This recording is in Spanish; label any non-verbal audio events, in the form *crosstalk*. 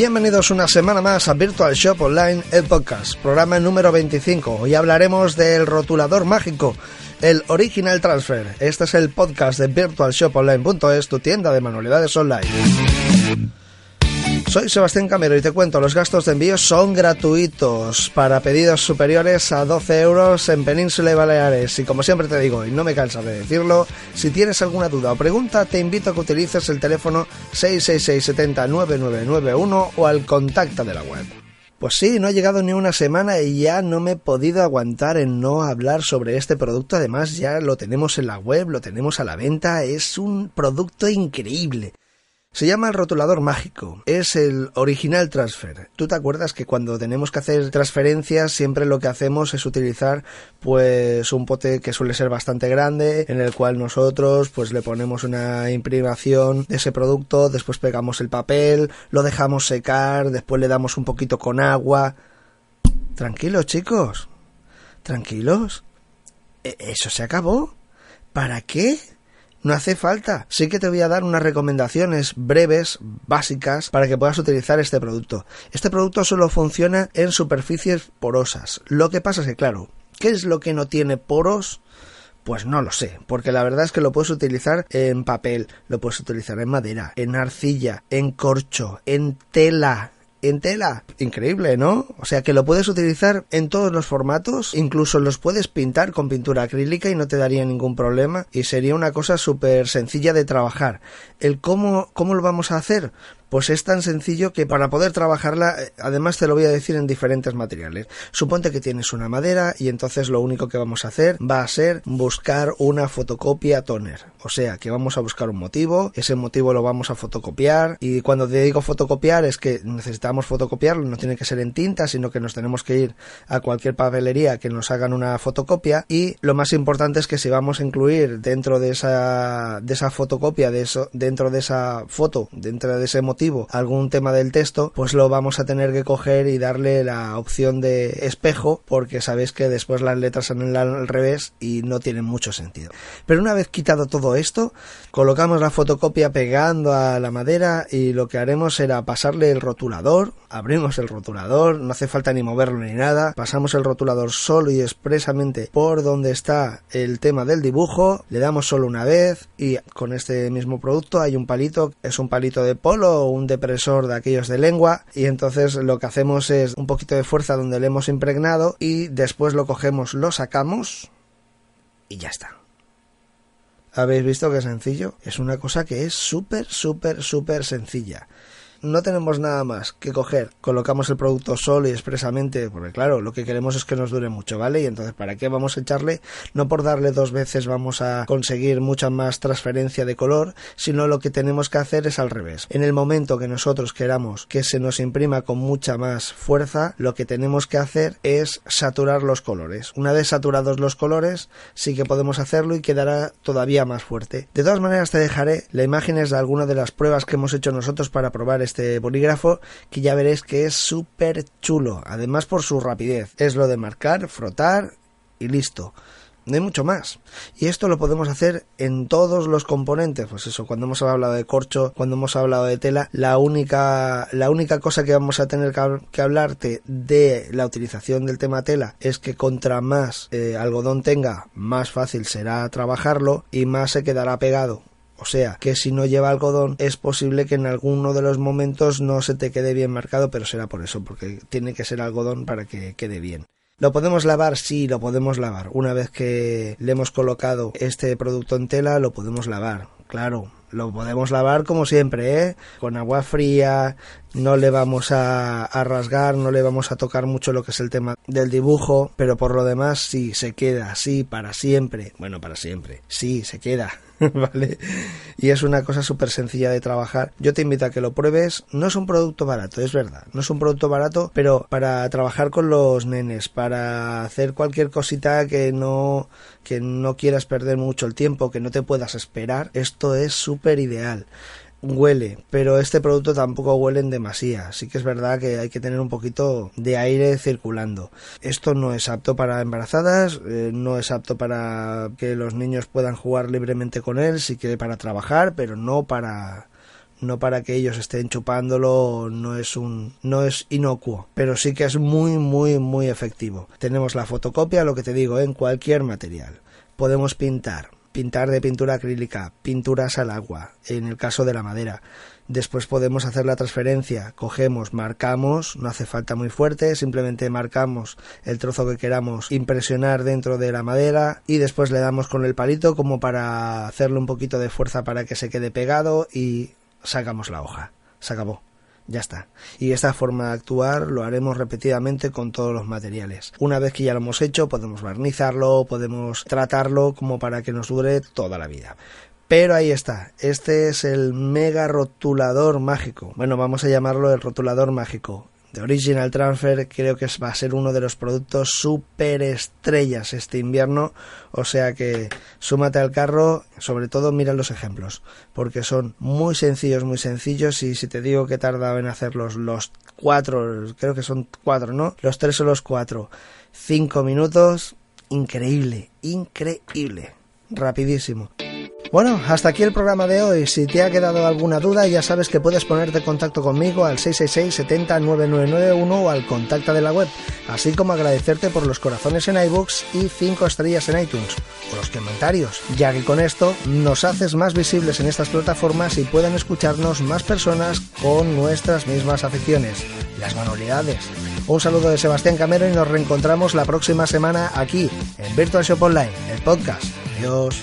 Bienvenidos una semana más a Virtual Shop Online, el podcast, programa número 25. Hoy hablaremos del rotulador mágico, el Original Transfer. Este es el podcast de virtualshoponline.es, tu tienda de manualidades online. Soy Sebastián Camero y te cuento, los gastos de envío son gratuitos para pedidos superiores a 12 euros en Península y Baleares. Y como siempre te digo, y no me cansa de decirlo, si tienes alguna duda o pregunta, te invito a que utilices el teléfono 666 70 9991 o al contacto de la web. Pues sí, no ha llegado ni una semana y ya no me he podido aguantar en no hablar sobre este producto. Además, ya lo tenemos en la web, lo tenemos a la venta. Es un producto increíble. Se llama el rotulador mágico. Es el original transfer. ¿Tú te acuerdas que cuando tenemos que hacer transferencias siempre lo que hacemos es utilizar pues un pote que suele ser bastante grande en el cual nosotros pues le ponemos una imprimación de ese producto, después pegamos el papel, lo dejamos secar, después le damos un poquito con agua. Tranquilos, chicos. Tranquilos. ¿E-, ¿Eso se acabó? ¿Para qué? No hace falta. Sí que te voy a dar unas recomendaciones breves, básicas, para que puedas utilizar este producto. Este producto solo funciona en superficies porosas. Lo que pasa es que, claro, ¿qué es lo que no tiene poros? Pues no lo sé, porque la verdad es que lo puedes utilizar en papel, lo puedes utilizar en madera, en arcilla, en corcho, en tela, en tela. Increíble, ¿no? O sea que lo puedes utilizar en todos los formatos, incluso los puedes pintar con pintura acrílica y no te daría ningún problema y sería una cosa súper sencilla de trabajar. El cómo, cómo lo vamos a hacer, pues es tan sencillo que para poder trabajarla, eh, además te lo voy a decir en diferentes materiales. Suponte que tienes una madera y entonces lo único que vamos a hacer va a ser buscar una fotocopia toner. O sea, que vamos a buscar un motivo, ese motivo lo vamos a fotocopiar y cuando te digo fotocopiar es que necesitamos fotocopiarlo, no tiene que ser en tinta, sino que nos tenemos que ir a cualquier papelería que nos hagan una fotocopia y lo más importante es que si vamos a incluir dentro de esa de esa fotocopia de eso dentro de esa foto, dentro de ese motivo algún tema del texto, pues lo vamos a tener que coger y darle la opción de espejo, porque sabéis que después las letras salen al revés y no tienen mucho sentido. Pero una vez quitado todo esto, colocamos la fotocopia pegando a la madera y lo que haremos será pasarle el rotulador, abrimos el rotulador, no hace falta ni moverlo ni nada, pasamos el rotulador solo y expresamente por donde está el tema del dibujo, le damos solo una vez y con este mismo producto hay un palito, es un palito de polo un depresor de aquellos de lengua y entonces lo que hacemos es un poquito de fuerza donde le hemos impregnado y después lo cogemos, lo sacamos y ya está. ¿Habéis visto qué sencillo? Es una cosa que es súper, súper, súper sencilla no tenemos nada más que coger, colocamos el producto solo y expresamente, porque claro, lo que queremos es que nos dure mucho, ¿vale? Y entonces, ¿para qué vamos a echarle? No por darle dos veces vamos a conseguir mucha más transferencia de color, sino lo que tenemos que hacer es al revés. En el momento que nosotros queramos que se nos imprima con mucha más fuerza, lo que tenemos que hacer es saturar los colores. Una vez saturados los colores, sí que podemos hacerlo y quedará todavía más fuerte. De todas maneras, te dejaré las imágenes de algunas de las pruebas que hemos hecho nosotros para probar este bolígrafo que ya veréis que es súper chulo, además por su rapidez. Es lo de marcar, frotar y listo. No hay mucho más. Y esto lo podemos hacer en todos los componentes. Pues eso, cuando hemos hablado de corcho, cuando hemos hablado de tela, la única, la única cosa que vamos a tener que, hablarte de la utilización del tema tela es que contra más eh, algodón tenga, más fácil será trabajarlo y más se quedará pegado. O sea, que si no lleva algodón es posible que en alguno de los momentos no se te quede bien marcado, pero será por eso, porque tiene que ser algodón para que quede bien. ¿Lo podemos lavar? Sí, lo podemos lavar. Una vez que le hemos colocado este producto en tela, lo podemos lavar. Claro, lo podemos lavar como siempre, ¿eh? Con agua fría, no le vamos a, rasgar, no le vamos a tocar mucho lo que es el tema del dibujo, pero por lo demás sí, se queda así para siempre. Bueno, para siempre. Sí, se queda. *laughs* ¿vale? Y es una cosa súper sencilla de trabajar. Yo te invito a que lo pruebes. No es un producto barato, es verdad. No es un producto barato, pero para trabajar con los nenes, para hacer cualquier cosita que no, que no quieras perder mucho el tiempo, que no te puedas esperar, esto es súper ideal huele, pero este producto tampoco huele en demasía. Sí que es verdad que hay que tener un poquito de aire circulando. Esto no es apto para embarazadas, eh, no es apto para que los niños puedan jugar libremente con él, sí que para trabajar, pero no para no para que ellos estén chupándolo, no es un no es inocuo, pero sí que es muy muy muy efectivo. Tenemos la fotocopia, lo que te digo, en cualquier material. Podemos pintar, pintar de pintura acrílica, pinturas al agua, en el caso de la madera. Después podemos hacer la transferencia, cogemos, marcamos, no hace falta muy fuerte, simplemente marcamos el trozo que queramos impresionar dentro de la madera y después le damos con el palito como para hacerle un poquito de fuerza para que se quede pegado y sacamos la hoja. Se acabó. Ya está. Y esta forma de actuar lo haremos repetidamente con todos los materiales. Una vez que ya lo hemos hecho, podemos barnizarlo, podemos tratarlo como para que nos dure toda la vida. Pero ahí está, este es el mega rotulador mágico. Bueno, vamos a llamarlo el rotulador mágico. De Original Transfer creo que va a ser uno de los productos super estrellas este invierno. O sea que súmate al carro, sobre todo mira los ejemplos, porque son muy sencillos, muy sencillos. Y si te digo que tardaba en hacerlos los cuatro, creo que son cuatro, ¿no? Los tres o los cuatro, cinco minutos, increíble, increíble, rapidísimo. Bueno, hasta aquí el programa de hoy. Si te ha quedado alguna duda, ya sabes que puedes ponerte en contacto conmigo al 666 70 9991 o al contacto de la web, así como agradecerte por los corazones en iBooks y 5 estrellas en iTunes o los comentarios, ya que con esto nos haces más visibles en estas plataformas y pueden escucharnos más personas con nuestras mismas aficiones, las manualidades. Un saludo de Sebastián Camero y nos reencontramos la próxima semana aquí en Virtual Shop Online, el podcast. Adiós.